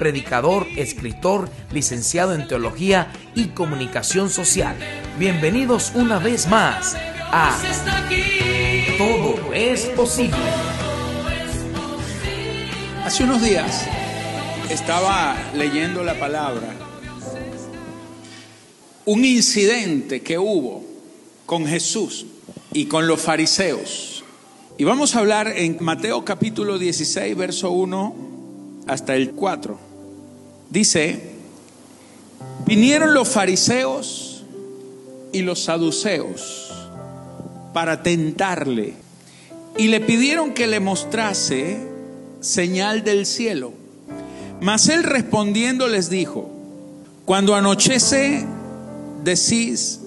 predicador, escritor, licenciado en teología y comunicación social. Bienvenidos una vez más a Todo es posible. Hace unos días estaba leyendo la palabra, un incidente que hubo con Jesús y con los fariseos. Y vamos a hablar en Mateo capítulo 16, verso 1 hasta el 4. Dice, vinieron los fariseos y los saduceos para tentarle y le pidieron que le mostrase señal del cielo. Mas él respondiendo les dijo, cuando anochece decís,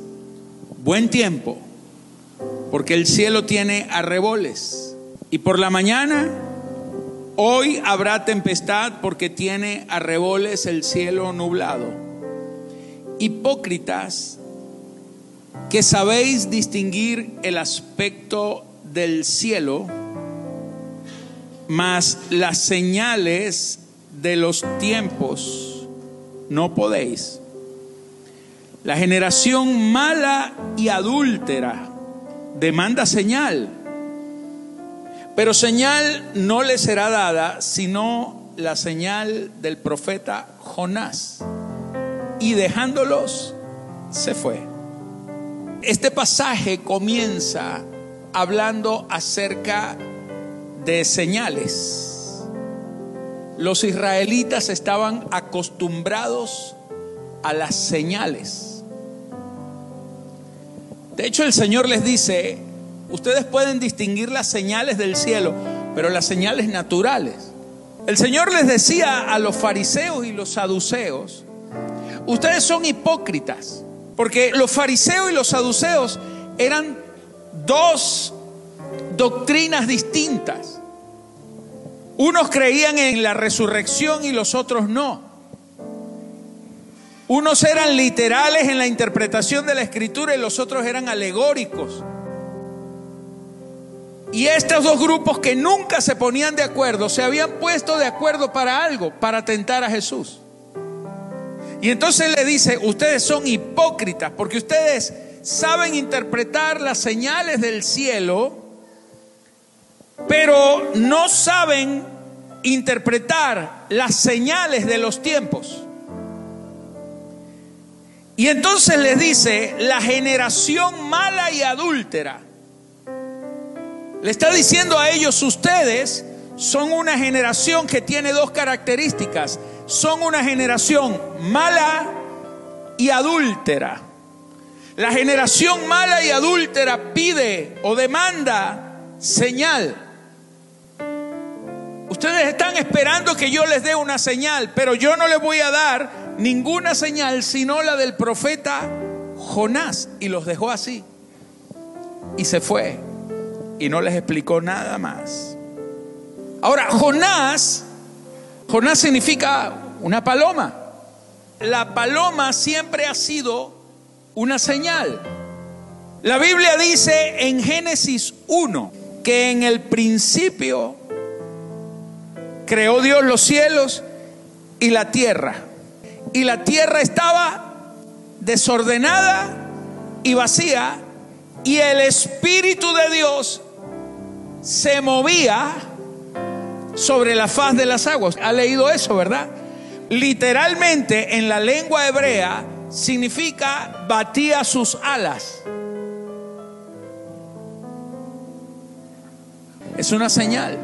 buen tiempo porque el cielo tiene arreboles. Y por la mañana, hoy habrá tempestad porque tiene arreboles el cielo nublado. Hipócritas, que sabéis distinguir el aspecto del cielo, mas las señales de los tiempos no podéis. La generación mala y adúltera demanda señal. Pero señal no le será dada sino la señal del profeta Jonás. Y dejándolos, se fue. Este pasaje comienza hablando acerca de señales. Los israelitas estaban acostumbrados a las señales. De hecho, el Señor les dice, ustedes pueden distinguir las señales del cielo, pero las señales naturales. El Señor les decía a los fariseos y los saduceos, ustedes son hipócritas, porque los fariseos y los saduceos eran dos doctrinas distintas. Unos creían en la resurrección y los otros no. Unos eran literales en la interpretación de la escritura y los otros eran alegóricos. Y estos dos grupos que nunca se ponían de acuerdo, se habían puesto de acuerdo para algo, para tentar a Jesús. Y entonces le dice, ustedes son hipócritas porque ustedes saben interpretar las señales del cielo, pero no saben interpretar las señales de los tiempos. Y entonces les dice, la generación mala y adúltera. Le está diciendo a ellos, ustedes son una generación que tiene dos características. Son una generación mala y adúltera. La generación mala y adúltera pide o demanda señal. Ustedes están esperando que yo les dé una señal, pero yo no les voy a dar ninguna señal sino la del profeta Jonás y los dejó así. Y se fue y no les explicó nada más. Ahora, Jonás, Jonás significa una paloma. La paloma siempre ha sido una señal. La Biblia dice en Génesis 1 que en el principio creó Dios los cielos y la tierra y la tierra estaba desordenada y vacía y el Espíritu de Dios se movía sobre la faz de las aguas. ¿Ha leído eso, verdad? Literalmente en la lengua hebrea significa batía sus alas. Es una señal.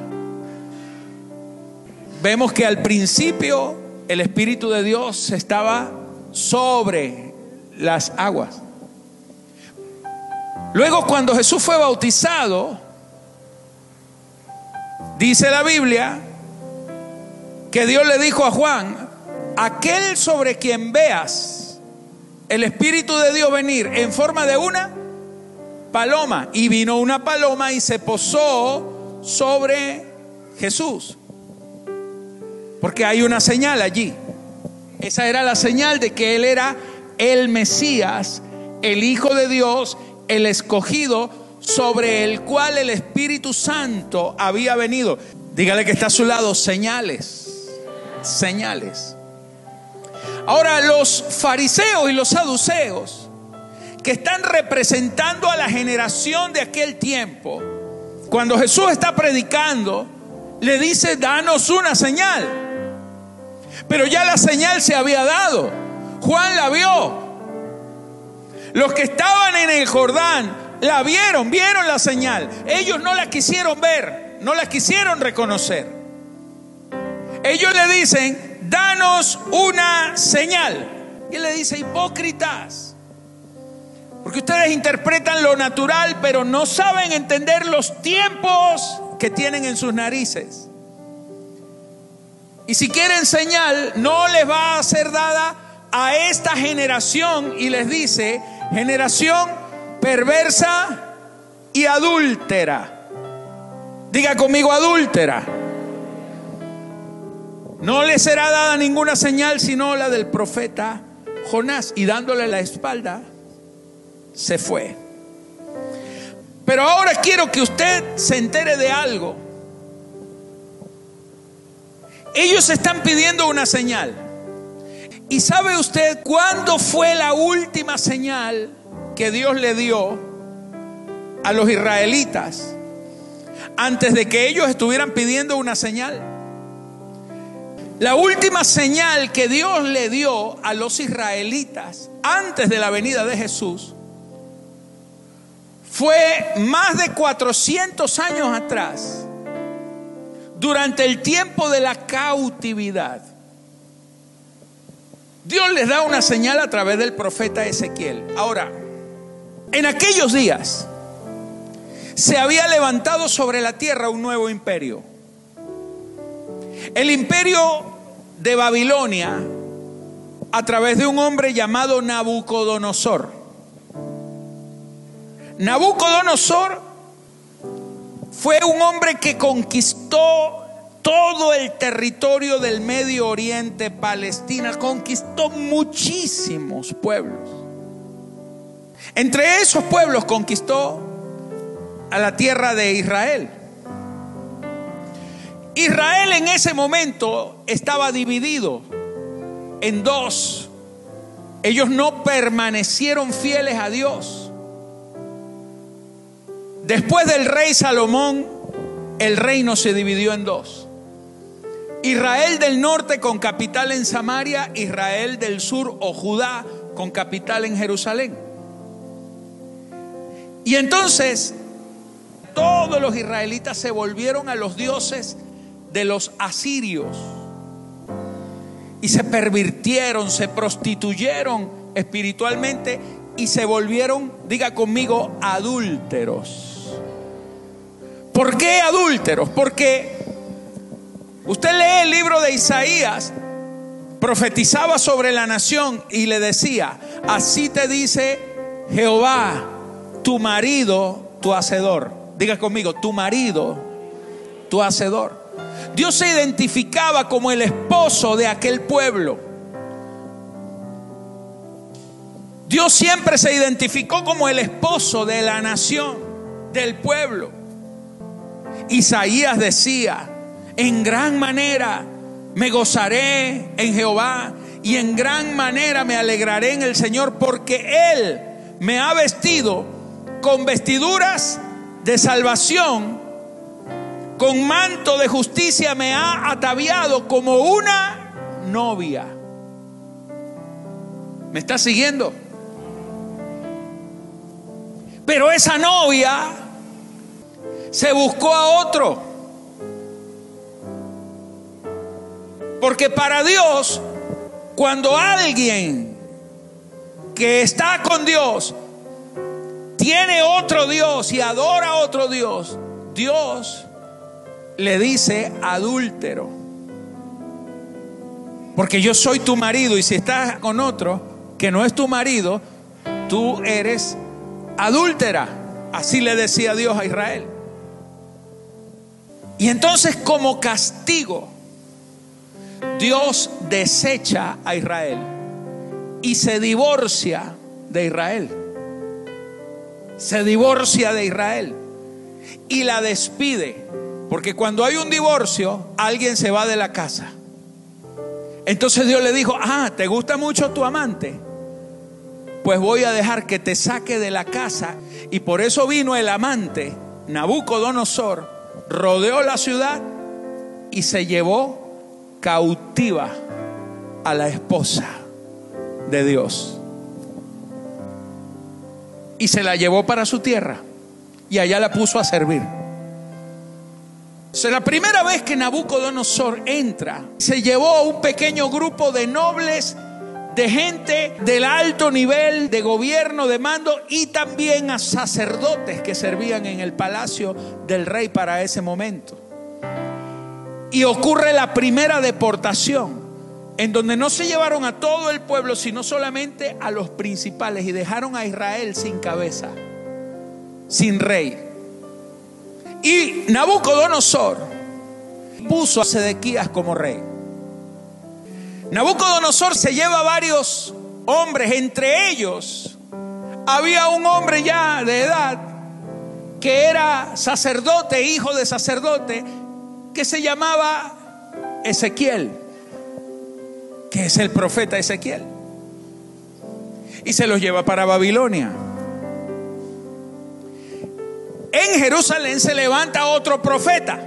Vemos que al principio el Espíritu de Dios estaba sobre las aguas. Luego cuando Jesús fue bautizado, dice la Biblia que Dios le dijo a Juan, aquel sobre quien veas el Espíritu de Dios venir en forma de una paloma. Y vino una paloma y se posó sobre Jesús. Porque hay una señal allí. Esa era la señal de que Él era el Mesías, el Hijo de Dios, el escogido sobre el cual el Espíritu Santo había venido. Dígale que está a su lado, señales, señales. Ahora los fariseos y los saduceos, que están representando a la generación de aquel tiempo, cuando Jesús está predicando, le dice, danos una señal. Pero ya la señal se había dado. Juan la vio. Los que estaban en el Jordán la vieron, vieron la señal. Ellos no la quisieron ver, no la quisieron reconocer. Ellos le dicen, danos una señal. Y él le dice, hipócritas. Porque ustedes interpretan lo natural, pero no saben entender los tiempos que tienen en sus narices. Y si quieren señal, no les va a ser dada a esta generación. Y les dice, generación perversa y adúltera. Diga conmigo adúltera. No le será dada ninguna señal sino la del profeta Jonás. Y dándole la espalda, se fue. Pero ahora quiero que usted se entere de algo. Ellos están pidiendo una señal. ¿Y sabe usted cuándo fue la última señal que Dios le dio a los israelitas antes de que ellos estuvieran pidiendo una señal. La última señal que Dios le dio a los israelitas antes de la venida de Jesús fue más de 400 años atrás, durante el tiempo de la cautividad. Dios les da una señal a través del profeta Ezequiel. Ahora, en aquellos días se había levantado sobre la tierra un nuevo imperio. El imperio de Babilonia a través de un hombre llamado Nabucodonosor. Nabucodonosor fue un hombre que conquistó todo el territorio del Medio Oriente, Palestina, conquistó muchísimos pueblos. Entre esos pueblos conquistó a la tierra de Israel. Israel en ese momento estaba dividido en dos. Ellos no permanecieron fieles a Dios. Después del rey Salomón, el reino se dividió en dos. Israel del norte con capital en Samaria, Israel del sur o Judá con capital en Jerusalén. Y entonces todos los israelitas se volvieron a los dioses de los asirios y se pervirtieron, se prostituyeron espiritualmente y se volvieron, diga conmigo, adúlteros. ¿Por qué adúlteros? Porque usted lee el libro de Isaías, profetizaba sobre la nación y le decía, así te dice Jehová tu marido, tu hacedor. Diga conmigo, tu marido, tu hacedor. Dios se identificaba como el esposo de aquel pueblo. Dios siempre se identificó como el esposo de la nación, del pueblo. Isaías decía, en gran manera me gozaré en Jehová y en gran manera me alegraré en el Señor porque Él me ha vestido con vestiduras de salvación, con manto de justicia me ha ataviado como una novia. ¿Me está siguiendo? Pero esa novia se buscó a otro. Porque para Dios, cuando alguien que está con Dios tiene otro Dios y adora a otro Dios, Dios le dice adúltero. Porque yo soy tu marido y si estás con otro, que no es tu marido, tú eres adúltera. Así le decía Dios a Israel. Y entonces como castigo, Dios desecha a Israel y se divorcia de Israel. Se divorcia de Israel y la despide. Porque cuando hay un divorcio, alguien se va de la casa. Entonces Dios le dijo, ah, ¿te gusta mucho tu amante? Pues voy a dejar que te saque de la casa. Y por eso vino el amante, Nabucodonosor, rodeó la ciudad y se llevó cautiva a la esposa de Dios. Y se la llevó para su tierra y allá la puso a servir. Es la primera vez que Nabucodonosor entra, se llevó a un pequeño grupo de nobles, de gente del alto nivel de gobierno, de mando y también a sacerdotes que servían en el palacio del rey para ese momento. Y ocurre la primera deportación, en donde no se llevaron a todo el pueblo, sino solamente a los principales y dejaron a Israel sin cabeza, sin rey. Y Nabucodonosor puso a Sedequías como rey. Nabucodonosor se lleva varios hombres, entre ellos había un hombre ya de edad que era sacerdote, hijo de sacerdote, que se llamaba Ezequiel, que es el profeta Ezequiel. Y se los lleva para Babilonia. En Jerusalén se levanta otro profeta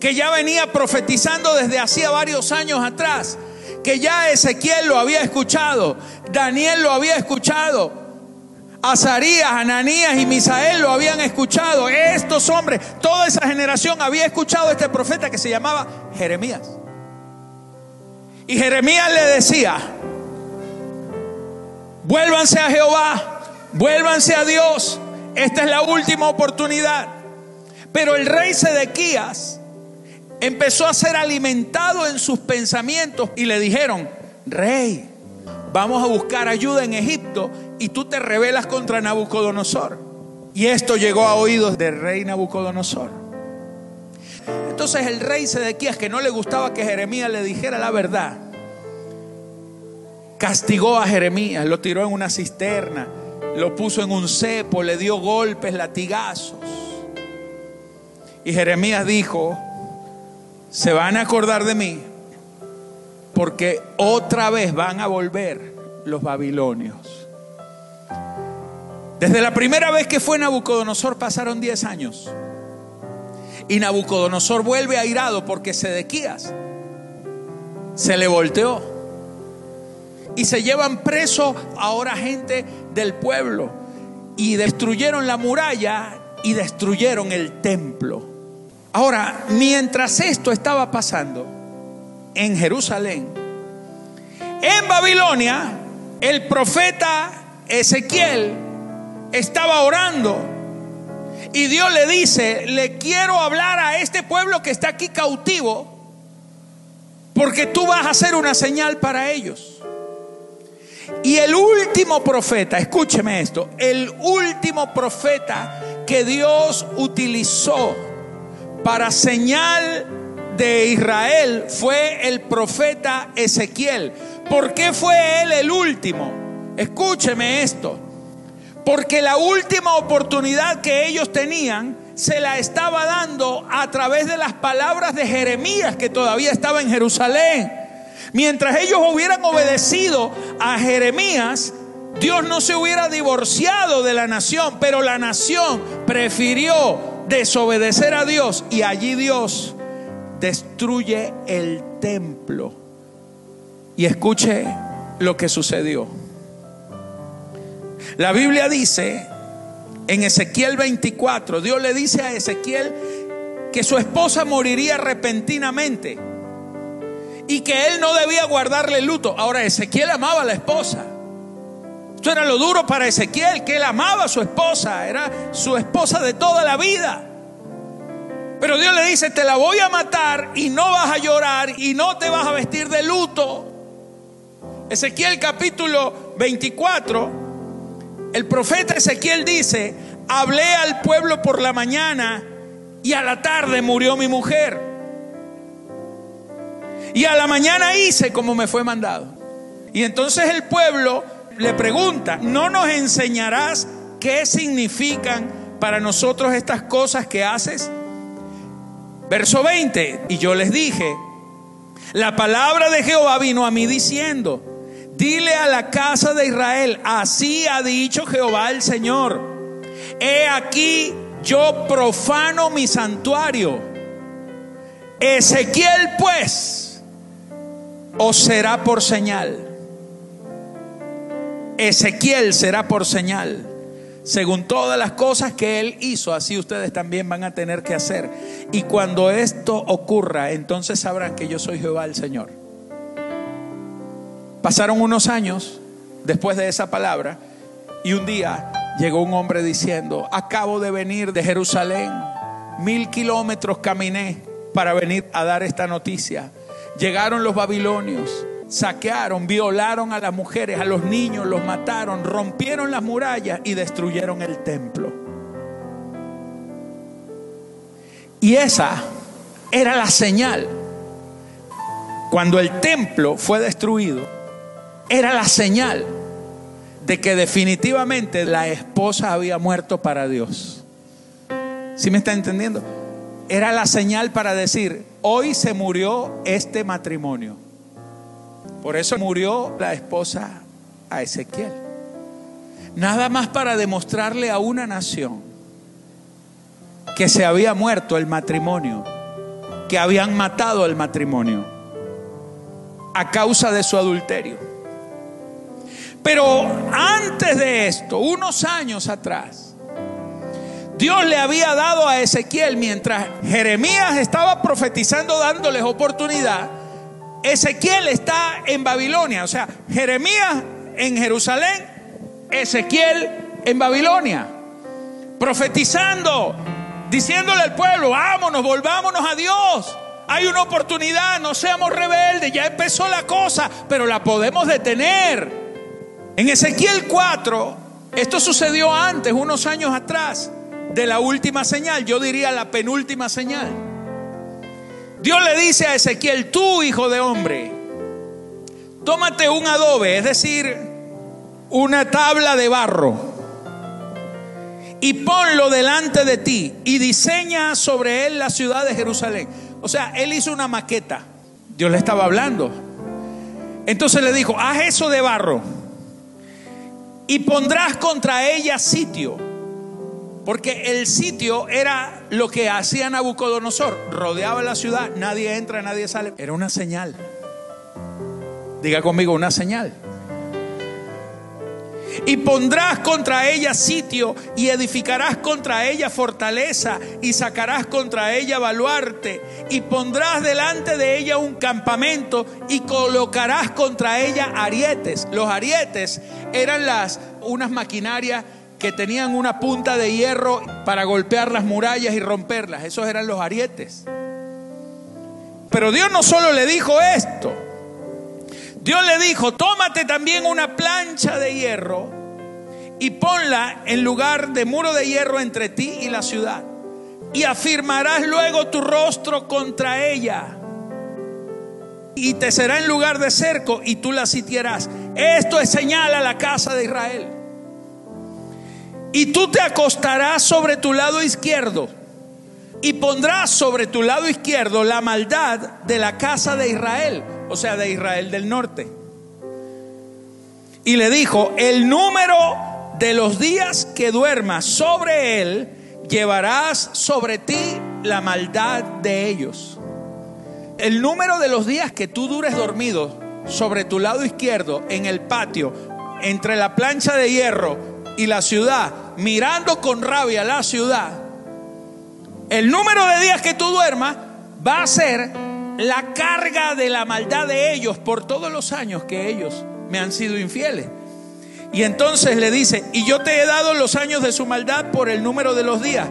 que ya venía profetizando desde hacía varios años atrás, que ya Ezequiel lo había escuchado, Daniel lo había escuchado, Azarías, Ananías y Misael lo habían escuchado. Estos hombres, toda esa generación había escuchado a este profeta que se llamaba Jeremías. Y Jeremías le decía, vuélvanse a Jehová, vuélvanse a Dios, esta es la última oportunidad. Pero el rey Sedequías empezó a ser alimentado en sus pensamientos y le dijeron, rey, vamos a buscar ayuda en Egipto y tú te rebelas contra Nabucodonosor. Y esto llegó a oídos del rey Nabucodonosor. Entonces el rey Sedequías, que no le gustaba que Jeremías le dijera la verdad, castigó a Jeremías, lo tiró en una cisterna, lo puso en un cepo, le dio golpes, latigazos. Y Jeremías dijo, se van a acordar de mí porque otra vez van a volver los babilonios. Desde la primera vez que fue Nabucodonosor pasaron 10 años. Y Nabucodonosor vuelve airado porque Sedequías se le volteó. Y se llevan preso ahora gente del pueblo. Y destruyeron la muralla y destruyeron el templo. Ahora, mientras esto estaba pasando, en Jerusalén. En Babilonia, el profeta Ezequiel estaba orando y Dios le dice, le quiero hablar a este pueblo que está aquí cautivo, porque tú vas a hacer una señal para ellos. Y el último profeta, escúcheme esto, el último profeta que Dios utilizó para señal de Israel fue el profeta Ezequiel. ¿Por qué fue él el último? Escúcheme esto. Porque la última oportunidad que ellos tenían se la estaba dando a través de las palabras de Jeremías que todavía estaba en Jerusalén. Mientras ellos hubieran obedecido a Jeremías, Dios no se hubiera divorciado de la nación, pero la nación prefirió desobedecer a Dios y allí Dios destruye el templo. Y escuche lo que sucedió. La Biblia dice en Ezequiel 24, Dios le dice a Ezequiel que su esposa moriría repentinamente y que él no debía guardarle luto. Ahora Ezequiel amaba a la esposa. Esto era lo duro para Ezequiel, que él amaba a su esposa, era su esposa de toda la vida. Pero Dios le dice, te la voy a matar y no vas a llorar y no te vas a vestir de luto. Ezequiel capítulo 24, el profeta Ezequiel dice, hablé al pueblo por la mañana y a la tarde murió mi mujer. Y a la mañana hice como me fue mandado. Y entonces el pueblo le pregunta, ¿no nos enseñarás qué significan para nosotros estas cosas que haces? Verso 20, y yo les dije, la palabra de Jehová vino a mí diciendo, dile a la casa de Israel, así ha dicho Jehová el Señor, he aquí yo profano mi santuario. Ezequiel pues os será por señal. Ezequiel será por señal según todas las cosas que Él hizo, así ustedes también van a tener que hacer. Y cuando esto ocurra, entonces sabrán que yo soy Jehová el Señor. Pasaron unos años después de esa palabra y un día llegó un hombre diciendo, acabo de venir de Jerusalén, mil kilómetros caminé para venir a dar esta noticia. Llegaron los babilonios saquearon, violaron a las mujeres, a los niños, los mataron, rompieron las murallas y destruyeron el templo. Y esa era la señal. Cuando el templo fue destruido, era la señal de que definitivamente la esposa había muerto para Dios. ¿Sí me está entendiendo? Era la señal para decir, hoy se murió este matrimonio. Por eso murió la esposa a Ezequiel. Nada más para demostrarle a una nación que se había muerto el matrimonio, que habían matado el matrimonio a causa de su adulterio. Pero antes de esto, unos años atrás, Dios le había dado a Ezequiel, mientras Jeremías estaba profetizando, dándoles oportunidad, Ezequiel está en Babilonia, o sea, Jeremías en Jerusalén, Ezequiel en Babilonia, profetizando, diciéndole al pueblo, vámonos, volvámonos a Dios. Hay una oportunidad, no seamos rebeldes, ya empezó la cosa, pero la podemos detener. En Ezequiel 4, esto sucedió antes, unos años atrás, de la última señal, yo diría la penúltima señal. Dios le dice a Ezequiel, tú hijo de hombre, tómate un adobe, es decir, una tabla de barro, y ponlo delante de ti y diseña sobre él la ciudad de Jerusalén. O sea, él hizo una maqueta. Dios le estaba hablando. Entonces le dijo, haz eso de barro y pondrás contra ella sitio porque el sitio era lo que hacía Nabucodonosor. Rodeaba la ciudad, nadie entra, nadie sale. Era una señal. Diga conmigo, una señal. Y pondrás contra ella sitio y edificarás contra ella fortaleza y sacarás contra ella baluarte y pondrás delante de ella un campamento y colocarás contra ella arietes. Los arietes eran las unas maquinarias que tenían una punta de hierro para golpear las murallas y romperlas. Esos eran los arietes. Pero Dios no solo le dijo esto. Dios le dijo, tómate también una plancha de hierro y ponla en lugar de muro de hierro entre ti y la ciudad. Y afirmarás luego tu rostro contra ella. Y te será en lugar de cerco y tú la sitiarás. Esto es señal a la casa de Israel. Y tú te acostarás sobre tu lado izquierdo y pondrás sobre tu lado izquierdo la maldad de la casa de Israel, o sea, de Israel del norte. Y le dijo, el número de los días que duermas sobre él, llevarás sobre ti la maldad de ellos. El número de los días que tú dures dormido sobre tu lado izquierdo en el patio, entre la plancha de hierro y la ciudad, mirando con rabia la ciudad, el número de días que tú duermas va a ser la carga de la maldad de ellos por todos los años que ellos me han sido infieles. Y entonces le dice, y yo te he dado los años de su maldad por el número de los días,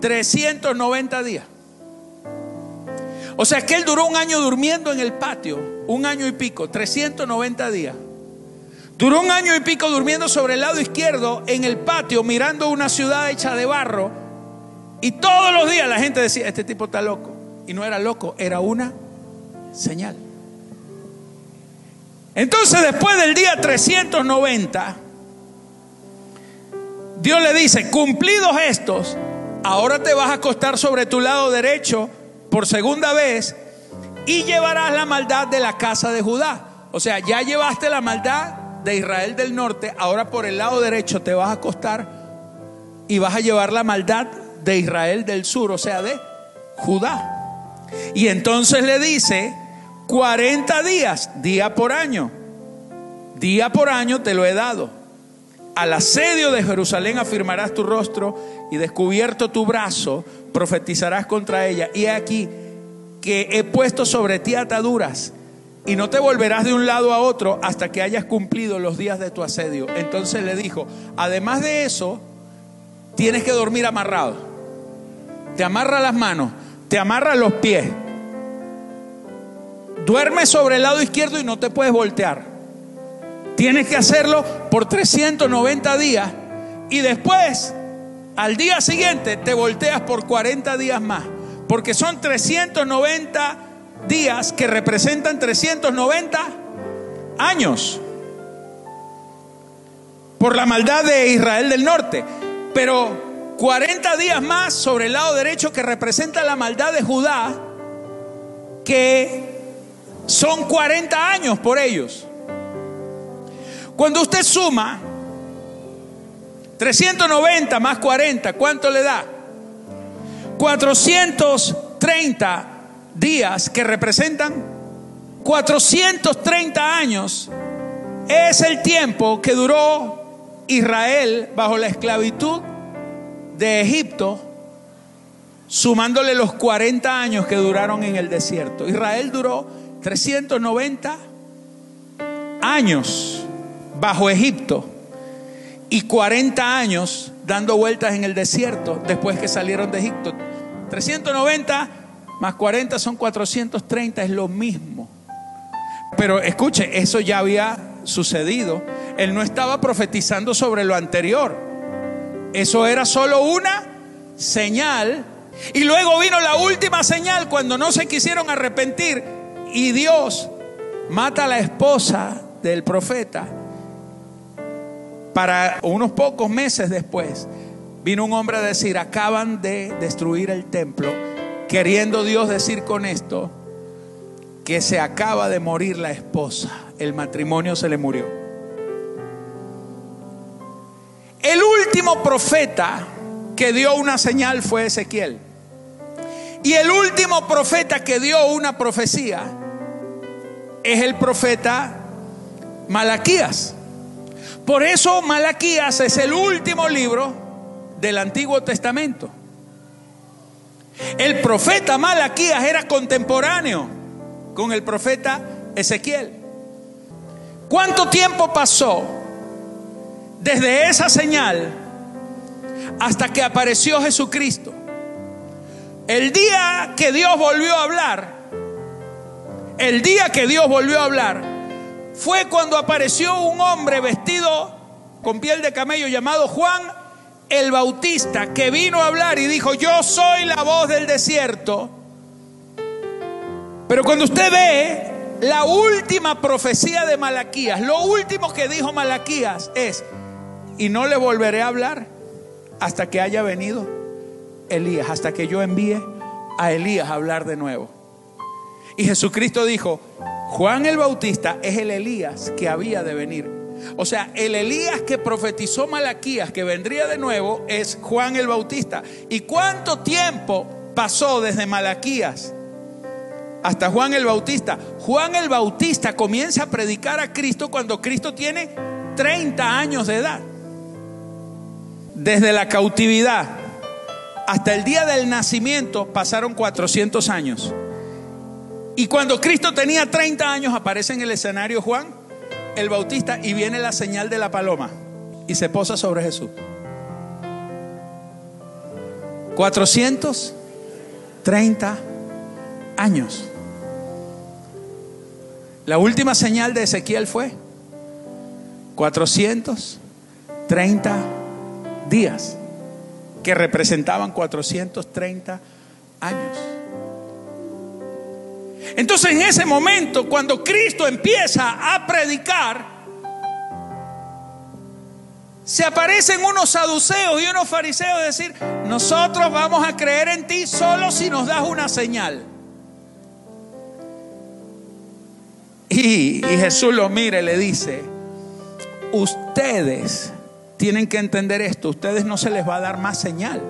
390 días. O sea que él duró un año durmiendo en el patio, un año y pico, 390 días. Duró un año y pico durmiendo sobre el lado izquierdo en el patio, mirando una ciudad hecha de barro. Y todos los días la gente decía, este tipo está loco. Y no era loco, era una señal. Entonces después del día 390, Dios le dice, cumplidos estos, ahora te vas a acostar sobre tu lado derecho por segunda vez y llevarás la maldad de la casa de Judá. O sea, ya llevaste la maldad de Israel del norte, ahora por el lado derecho te vas a acostar y vas a llevar la maldad de Israel del sur, o sea, de Judá. Y entonces le dice, 40 días, día por año, día por año te lo he dado. Al asedio de Jerusalén afirmarás tu rostro y descubierto tu brazo, profetizarás contra ella. Y aquí que he puesto sobre ti ataduras y no te volverás de un lado a otro hasta que hayas cumplido los días de tu asedio. Entonces le dijo, además de eso, tienes que dormir amarrado. Te amarra las manos, te amarra los pies. Duerme sobre el lado izquierdo y no te puedes voltear. Tienes que hacerlo por 390 días y después, al día siguiente, te volteas por 40 días más. Porque son 390 días que representan 390 años por la maldad de Israel del norte. Pero 40 días más sobre el lado derecho que representa la maldad de Judá, que son 40 años por ellos. Cuando usted suma 390 más 40, ¿cuánto le da? 430 días que representan 430 años es el tiempo que duró Israel bajo la esclavitud de Egipto, sumándole los 40 años que duraron en el desierto. Israel duró 390 años bajo Egipto y 40 años dando vueltas en el desierto después que salieron de Egipto. 390 más 40 son 430, es lo mismo. Pero escuche, eso ya había sucedido. Él no estaba profetizando sobre lo anterior. Eso era solo una señal. Y luego vino la última señal cuando no se quisieron arrepentir y Dios mata a la esposa del profeta para unos pocos meses después, vino un hombre a decir, acaban de destruir el templo, queriendo Dios decir con esto que se acaba de morir la esposa, el matrimonio se le murió. El último profeta que dio una señal fue Ezequiel. Y el último profeta que dio una profecía es el profeta Malaquías. Por eso Malaquías es el último libro del Antiguo Testamento. El profeta Malaquías era contemporáneo con el profeta Ezequiel. ¿Cuánto tiempo pasó desde esa señal hasta que apareció Jesucristo? El día que Dios volvió a hablar, el día que Dios volvió a hablar, fue cuando apareció un hombre vestido con piel de camello llamado Juan el Bautista, que vino a hablar y dijo, yo soy la voz del desierto. Pero cuando usted ve la última profecía de Malaquías, lo último que dijo Malaquías es, y no le volveré a hablar hasta que haya venido Elías, hasta que yo envíe a Elías a hablar de nuevo. Y Jesucristo dijo, Juan el Bautista es el Elías que había de venir. O sea, el Elías que profetizó Malaquías que vendría de nuevo es Juan el Bautista. ¿Y cuánto tiempo pasó desde Malaquías hasta Juan el Bautista? Juan el Bautista comienza a predicar a Cristo cuando Cristo tiene 30 años de edad. Desde la cautividad hasta el día del nacimiento pasaron 400 años. Y cuando Cristo tenía 30 años, aparece en el escenario Juan el Bautista y viene la señal de la paloma y se posa sobre Jesús. 430 años. La última señal de Ezequiel fue 430 días, que representaban 430 años. Entonces en ese momento, cuando Cristo empieza a predicar, se aparecen unos saduceos y unos fariseos decir, nosotros vamos a creer en ti solo si nos das una señal. Y, y Jesús lo mira y le dice, ustedes tienen que entender esto, ustedes no se les va a dar más señal.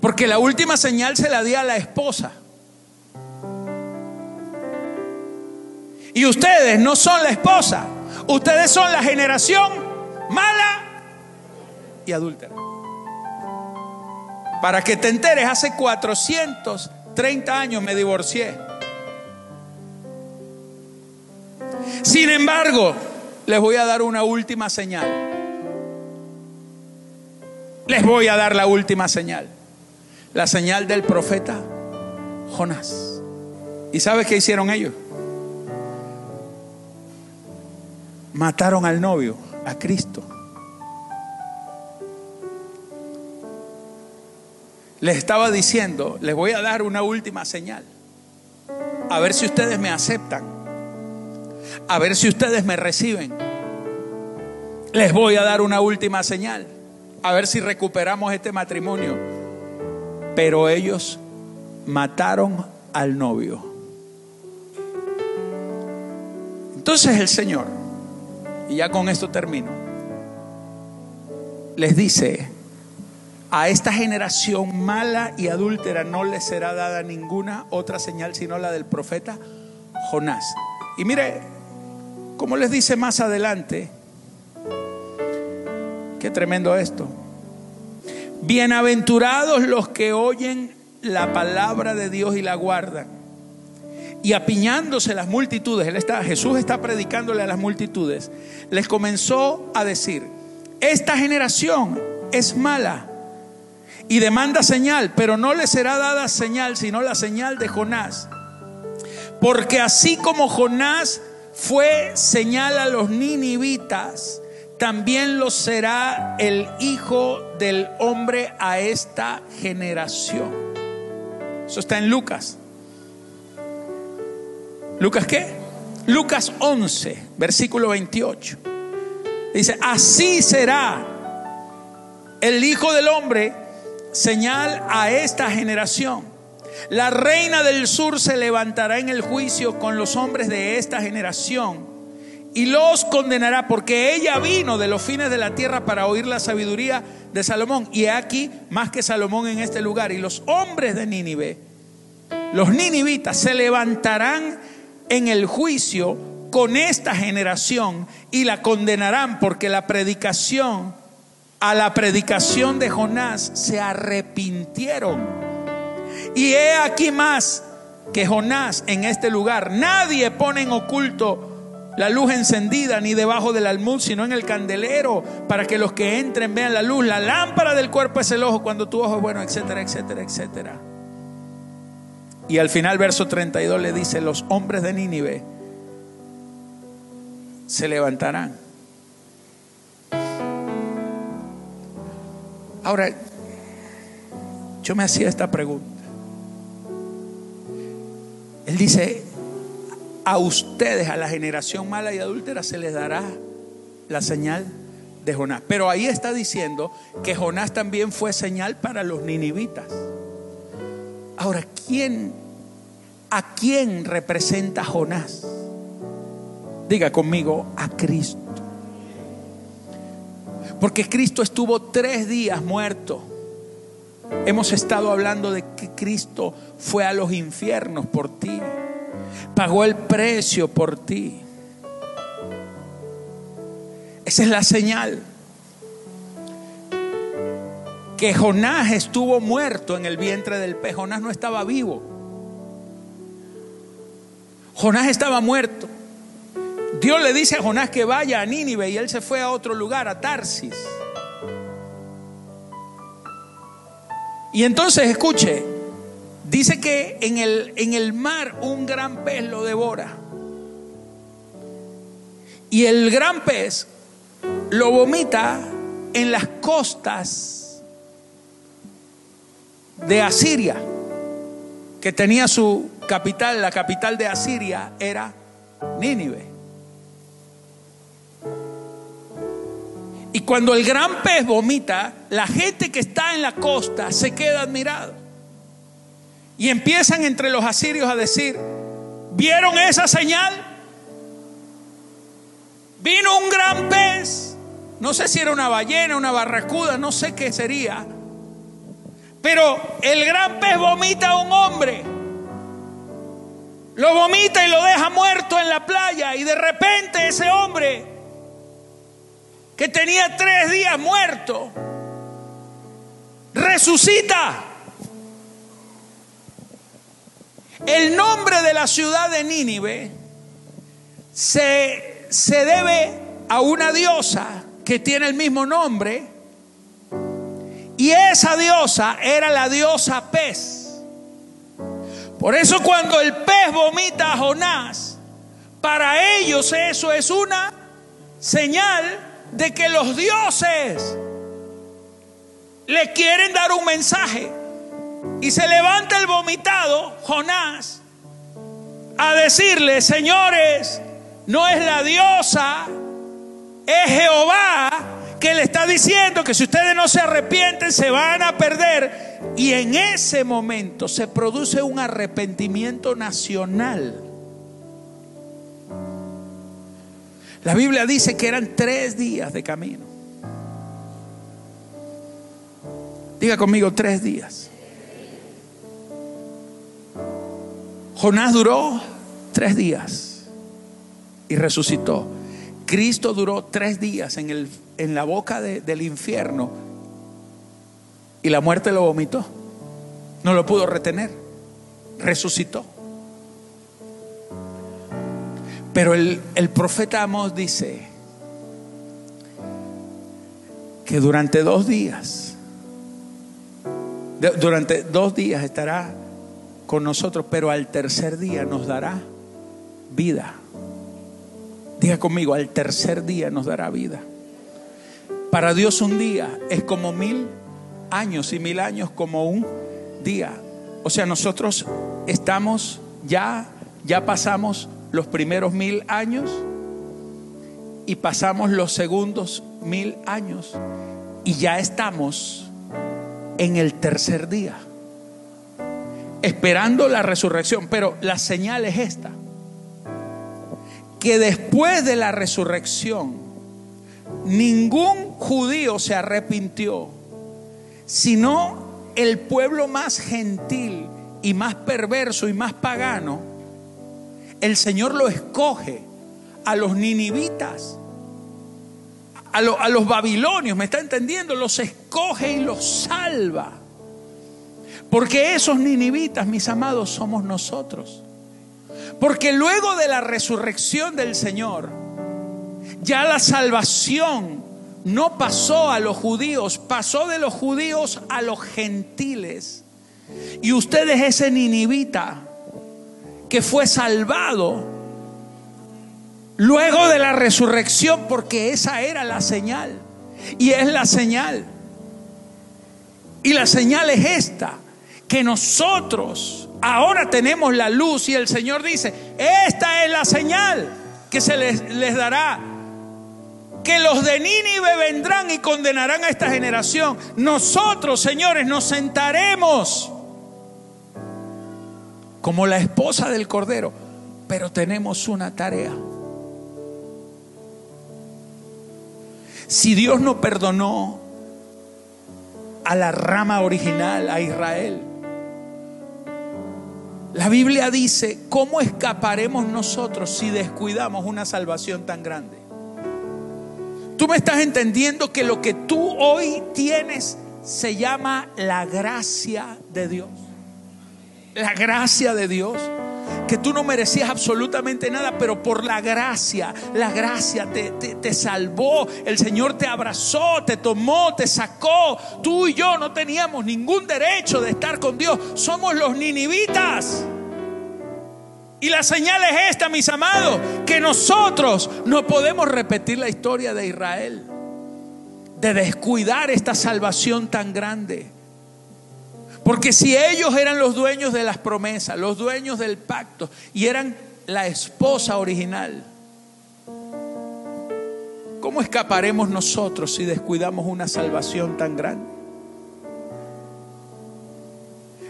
Porque la última señal se la dio a la esposa. Y ustedes no son la esposa, ustedes son la generación mala y adúltera. Para que te enteres, hace 430 años me divorcié. Sin embargo, les voy a dar una última señal. Les voy a dar la última señal. La señal del profeta Jonás. ¿Y sabes qué hicieron ellos? Mataron al novio a Cristo. Les estaba diciendo, les voy a dar una última señal. A ver si ustedes me aceptan. A ver si ustedes me reciben. Les voy a dar una última señal. A ver si recuperamos este matrimonio. Pero ellos mataron al novio. Entonces el Señor y ya con esto termino, les dice, a esta generación mala y adúltera no les será dada ninguna otra señal sino la del profeta Jonás. Y mire, como les dice más adelante, qué tremendo esto. Bienaventurados los que oyen la palabra de Dios y la guardan y apiñándose las multitudes, él está, Jesús está predicándole a las multitudes, les comenzó a decir, esta generación es mala y demanda señal, pero no le será dada señal, sino la señal de Jonás. Porque así como Jonás fue señal a los ninivitas, también lo será el Hijo del Hombre a esta generación. Eso está en Lucas Lucas qué? Lucas 11, versículo 28. Dice, así será el Hijo del Hombre señal a esta generación. La reina del sur se levantará en el juicio con los hombres de esta generación y los condenará porque ella vino de los fines de la tierra para oír la sabiduría de Salomón. Y aquí más que Salomón en este lugar. Y los hombres de Nínive, los ninivitas, se levantarán en el juicio con esta generación y la condenarán porque la predicación, a la predicación de Jonás se arrepintieron. Y he aquí más que Jonás en este lugar. Nadie pone en oculto la luz encendida ni debajo del almud, sino en el candelero, para que los que entren vean la luz. La lámpara del cuerpo es el ojo, cuando tu ojo es bueno, etcétera, etcétera, etcétera. Y al final, verso 32 le dice, los hombres de Nínive se levantarán. Ahora, yo me hacía esta pregunta. Él dice, a ustedes, a la generación mala y adúltera, se les dará la señal de Jonás. Pero ahí está diciendo que Jonás también fue señal para los ninivitas. Ahora, ¿quién, a quién representa Jonás? Diga conmigo, a Cristo. Porque Cristo estuvo tres días muerto. Hemos estado hablando de que Cristo fue a los infiernos por ti. Pagó el precio por ti. Esa es la señal. Que Jonás estuvo muerto en el vientre del pez. Jonás no estaba vivo. Jonás estaba muerto. Dios le dice a Jonás que vaya a Nínive y él se fue a otro lugar, a Tarsis. Y entonces escuche, dice que en el, en el mar un gran pez lo devora. Y el gran pez lo vomita en las costas de Asiria, que tenía su capital, la capital de Asiria era Nínive. Y cuando el gran pez vomita, la gente que está en la costa se queda admirado. Y empiezan entre los asirios a decir, ¿vieron esa señal? Vino un gran pez. No sé si era una ballena, una barracuda, no sé qué sería. Pero el gran pez vomita a un hombre. Lo vomita y lo deja muerto en la playa. Y de repente ese hombre que tenía tres días muerto, resucita. El nombre de la ciudad de Nínive se, se debe a una diosa que tiene el mismo nombre. Y esa diosa era la diosa pez. Por eso cuando el pez vomita a Jonás, para ellos eso es una señal de que los dioses le quieren dar un mensaje. Y se levanta el vomitado, Jonás, a decirle, señores, no es la diosa, es Jehová que le está diciendo que si ustedes no se arrepienten se van a perder. Y en ese momento se produce un arrepentimiento nacional. La Biblia dice que eran tres días de camino. Diga conmigo, tres días. Jonás duró tres días y resucitó. Cristo duró tres días en, el, en la boca del infierno y la muerte lo vomitó. No lo pudo retener. Resucitó. Pero el, profeta Amos dice que durante dos días, durante dos días estará con nosotros, pero al tercer día nos dará vida. Diga conmigo, al tercer día nos dará vida. Para Dios un día es como mil años y mil años como un día. O sea, nosotros estamos ya, ya pasamos los primeros mil años y pasamos los segundos mil años y ya estamos en el tercer día, esperando la resurrección. Pero la señal es esta, que después de la resurrección, ningún judío se arrepintió, sino el pueblo más gentil y más perverso y más pagano el Señor lo escoge a los ninivitas, a, los babilonios, ¿me está entendiendo? Los escoge y los salva. Porque esos ninivitas, mis amados, somos nosotros. Porque luego de la resurrección del Señor, ya la salvación no pasó a los judíos, pasó de los judíos a los gentiles. Y ustedes ese ninivita que fue salvado luego de la resurrección, porque esa era la señal. Y es la señal. Y la señal es esta, que nosotros ahora tenemos la luz y el Señor dice, esta es la señal que se les, dará. Que los de Nínive vendrán y condenarán a esta generación. Nosotros, señores, nos sentaremos como la esposa del Cordero, pero tenemos una tarea. Si Dios no perdonó a la rama original, a Israel, la Biblia dice, ¿cómo escaparemos nosotros si descuidamos una salvación tan grande? Tú me estás entendiendo que lo que tú hoy tienes se llama la gracia de Dios la gracia de Dios. Que tú no merecías absolutamente nada, pero por la gracia, la gracia te, te, salvó. El Señor te abrazó, te tomó, te sacó. Tú y yo no teníamos ningún derecho de estar con Dios. Somos los ninivitas. Y la señal es esta, mis amados, que nosotros no podemos repetir la historia de Israel, de descuidar esta salvación tan grande. Porque si ellos eran los dueños de las promesas, los dueños del pacto, y eran la esposa original, ¿cómo escaparemos nosotros si descuidamos una salvación tan grande?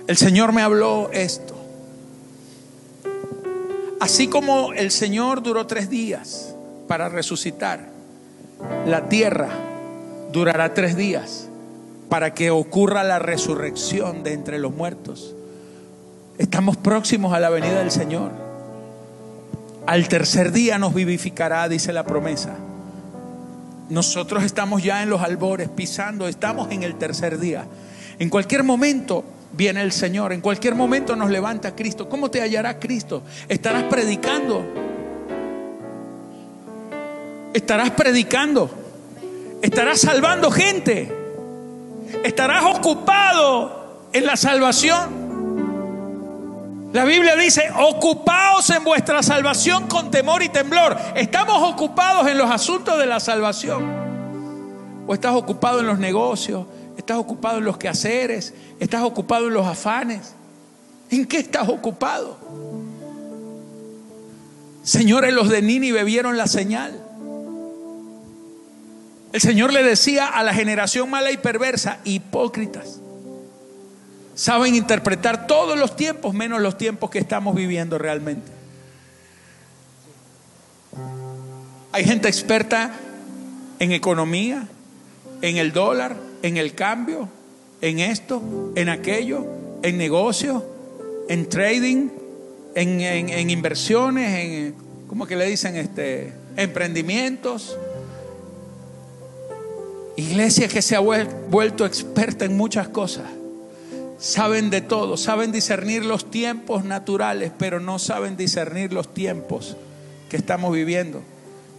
El Señor me habló esto. Así como el Señor duró tres días para resucitar, la tierra durará tres días para que ocurra la resurrección de entre los muertos. Estamos próximos a la venida del Señor. Al tercer día nos vivificará, dice la promesa. Nosotros estamos ya en los albores, pisando, estamos en el tercer día. En cualquier momento viene el Señor. En cualquier momento nos levanta Cristo. ¿Cómo te hallará Cristo? Estarás predicando. Estarás predicando. Estarás salvando gente. Estarás ocupado en la salvación. La Biblia dice, ocupaos en vuestra salvación con temor y temblor. ¿Estamos ocupados en los asuntos de la salvación? ¿O estás ocupado en los negocios? ¿Estás ocupado en los quehaceres? ¿Estás ocupado en los afanes? ¿En qué estás ocupado? Señores, los de Nínive vieron la señal. El Señor le decía a la generación mala y perversa, hipócritas. Saben interpretar todos los tiempos menos los tiempos que estamos viviendo realmente. Hay gente experta en economía, en el dólar, en el cambio, en esto, en aquello, en negocio, en trading, en, inversiones, en, ¿cómo que le dicen? Este, emprendimientos. Iglesia que se ha vuelto experta en muchas cosas. Saben de todo, saben discernir los tiempos naturales, pero no saben discernir los tiempos que estamos viviendo.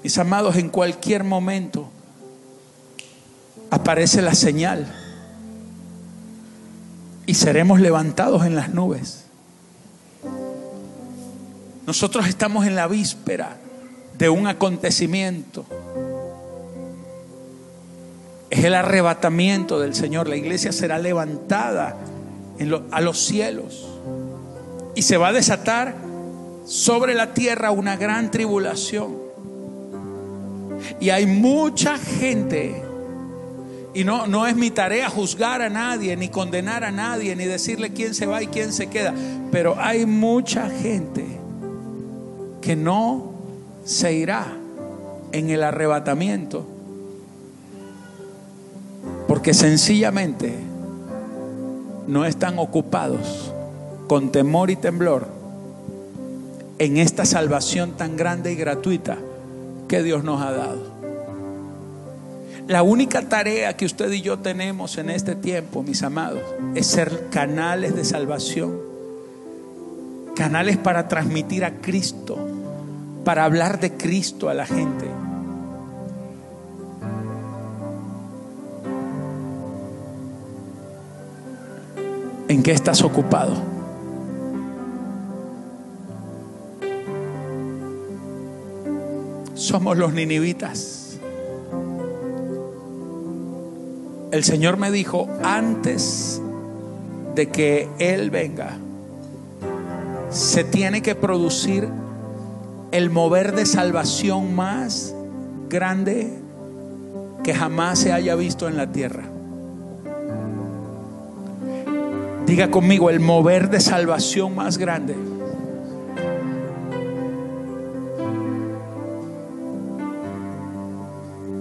Mis amados, en cualquier momento aparece la señal y seremos levantados en las nubes. Nosotros estamos en la víspera de un acontecimiento. Es el arrebatamiento del Señor. La iglesia será levantada a los cielos y se va a desatar sobre la tierra una gran tribulación. Y hay mucha gente y no, no es mi tarea juzgar a nadie, ni condenar a nadie, ni decirle quién se va y quién se queda. Pero hay mucha gente que no se irá en el arrebatamiento. Porque sencillamente no están ocupados con temor y temblor en esta salvación tan grande y gratuita que Dios nos ha dado. La única tarea que usted y yo tenemos en este tiempo, mis amados, es ser canales de salvación, canales para transmitir a Cristo, para hablar de Cristo a la gente. ¿En qué estás ocupado? Somos los ninivitas. el Señor me dijo, antes de que Él venga, se tiene que producir el mover de salvación más grande que jamás se haya visto en la tierra. Diga conmigo, el mover de salvación más grande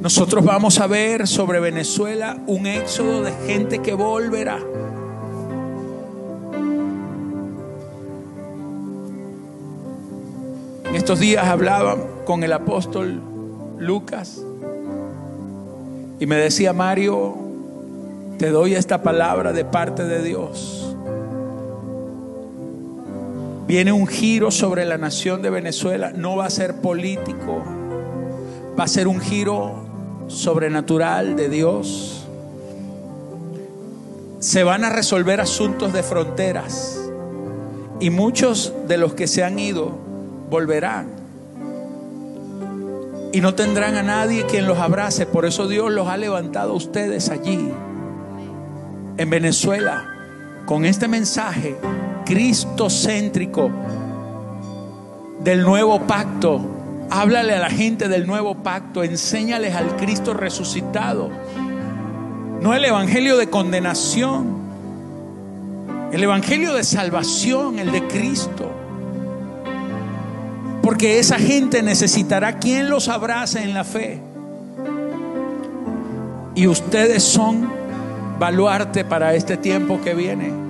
Nosotros vamos a ver sobre Venezuela un éxodo de gente que volverá. En estos días hablaba con el apóstol Lucas y me decía, Mario, te doy esta palabra de parte de Dios. Viene un giro sobre la nación de Venezuela, no va a ser político, va a ser un giro sobrenatural de Dios. Se van a resolver asuntos de fronteras Y muchos de los que se han ido volverán. Y no tendrán a nadie quien los abrace. Por eso Dios los ha levantado a ustedes allí, en Venezuela, con este mensaje cristocéntrico del nuevo pacto. Háblale a la gente del nuevo pacto, enséñales al Cristo resucitado. No el evangelio de condenación, el evangelio de salvación, el de Cristo. Porque esa gente necesitará quien los abrace en la fe. Y ustedes son baluarte para este tiempo que viene.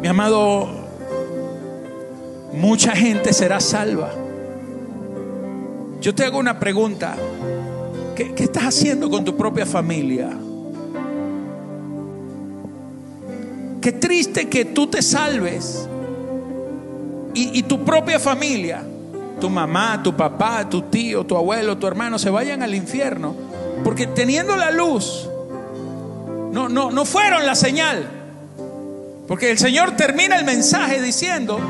Mi amado, mucha gente será salva. Yo te hago una pregunta. ¿Qué, estás haciendo con tu propia familia? Qué triste que tú te salves y, y, tu propia familia, tu mamá, tu papá, tu tío, tu abuelo, tu hermano, se vayan al infierno. Porque teniendo la luz, no, no, no fueron la señal. Porque el Señor termina el mensaje diciendo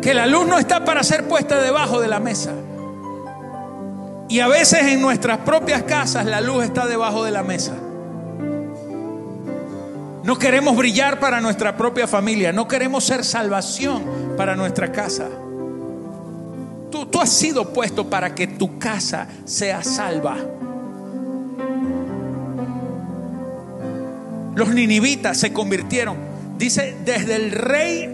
que la luz no está para ser puesta debajo de la mesa. Y a veces en nuestras propias casas la luz está debajo de la mesa. No queremos brillar para nuestra propia familia, no queremos ser salvación para nuestra casa. Tú, tú has sido puesto para que tu casa sea salva. Los ninivitas se convirtieron, dice, desde el rey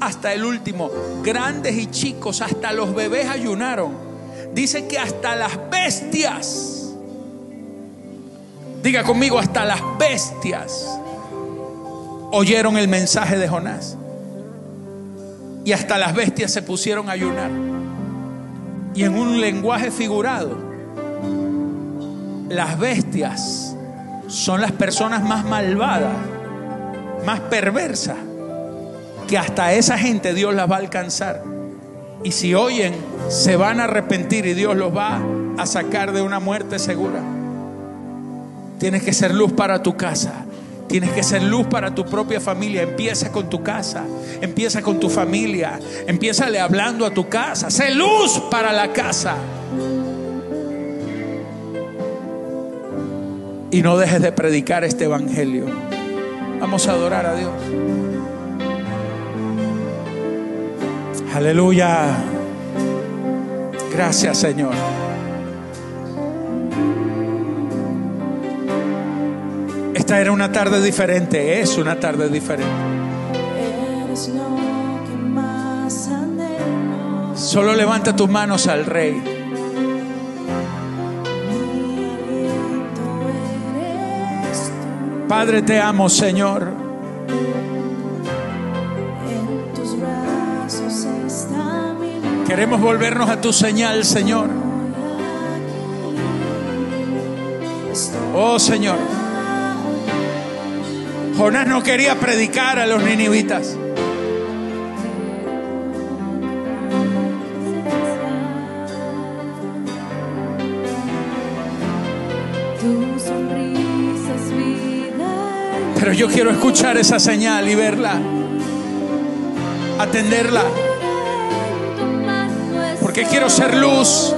hasta el último, grandes y chicos, hasta los bebés ayunaron. Dice que hasta las bestias, diga conmigo, hasta las bestias oyeron el mensaje de Jonás. Y hasta las bestias se pusieron a ayunar. Y en un lenguaje figurado, las bestias son las personas más malvadas, más perversas, que hasta esa gente Dios las va a alcanzar. Y si oyen, se van a arrepentir y Dios los va a sacar de una muerte segura. Tienes que ser luz para tu casa. Tienes que ser luz para tu propia familia. Empieza con tu casa. Empieza con tu familia. Empiezale hablando a tu casa. Sé luz para la casa. Y no dejes de predicar este evangelio. Vamos a adorar a Dios. Aleluya. Gracias Señor. Esta era una tarde diferente, es una tarde diferente. Solo levanta tus manos al Rey. Padre, te amo, Señor. Queremos volvernos a tu señal, Señor. Oh, Señor. Jonás no quería predicar a los ninivitas. Pero yo quiero escuchar esa señal y verla, atenderla, porque quiero ser luz.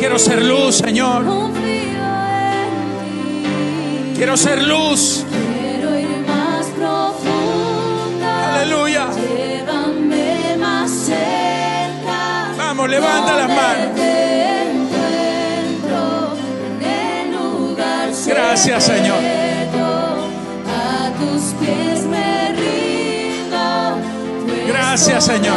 Quiero ser luz, Señor. Quiero ser luz. Quiero ir más profunda. Aleluya. Llévame más cerca. Vamos, levanta las manos. Gracias, Señor. A tus pies me rindo. Gracias, Señor.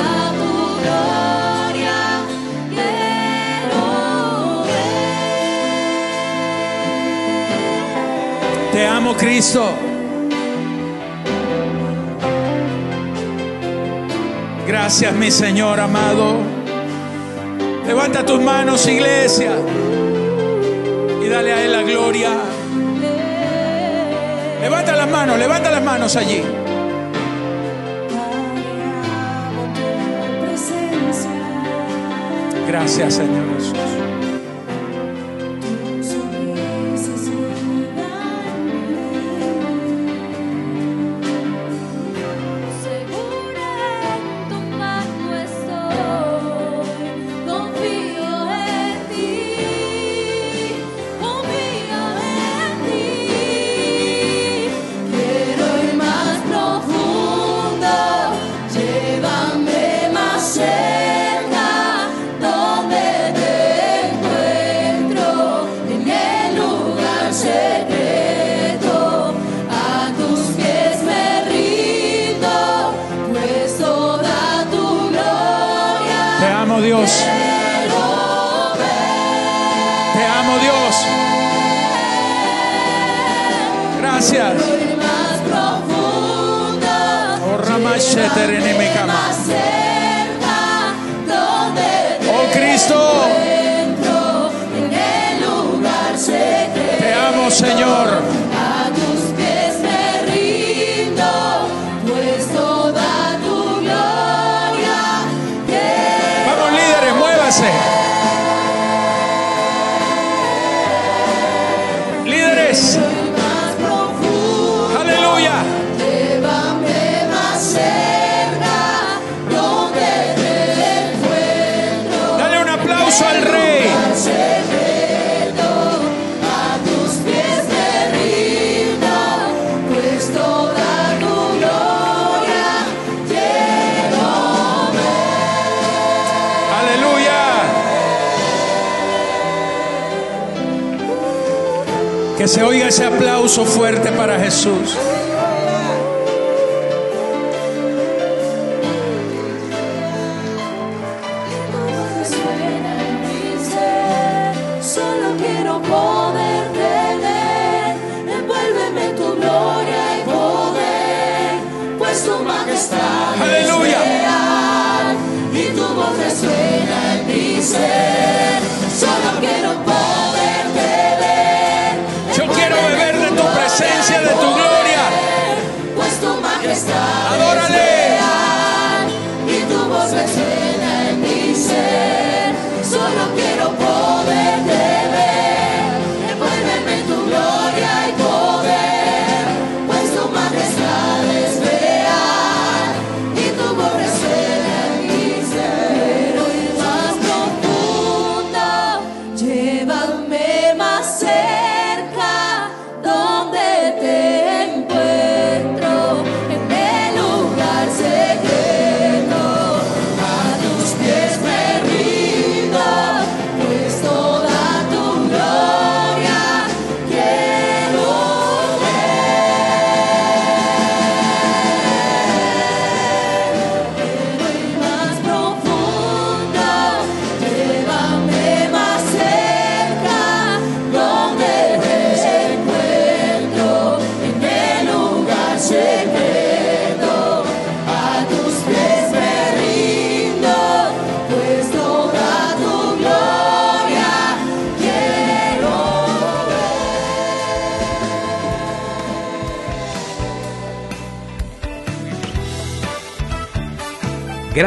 Te amo, Cristo. Gracias, mi Señor amado. Levanta tus manos, iglesia, y dale a Él la gloria. Levanta las manos, levanta las manos allí. Gracias, Señor Jesús. Oh Cristo, encuentro, en el lugar secreto. te amo Señor. Se oiga ese aplauso fuerte para Jesús.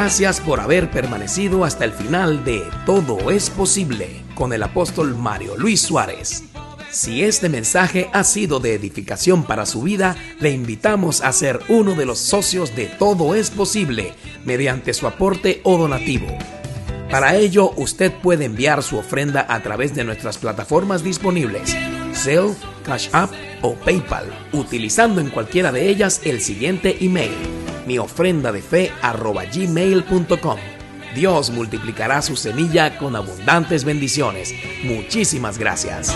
Gracias por haber permanecido hasta el final de Todo es posible con el apóstol Mario Luis Suárez. Si este mensaje ha sido de edificación para su vida, le invitamos a ser uno de los socios de Todo es posible mediante su aporte o donativo. Para ello, usted puede enviar su ofrenda a través de nuestras plataformas disponibles, Zelle, Cash App o PayPal, utilizando en cualquiera de ellas el siguiente email, mi ofrenda de fe gmail.com. Dios multiplicará su semilla con abundantes bendiciones. Muchísimas gracias.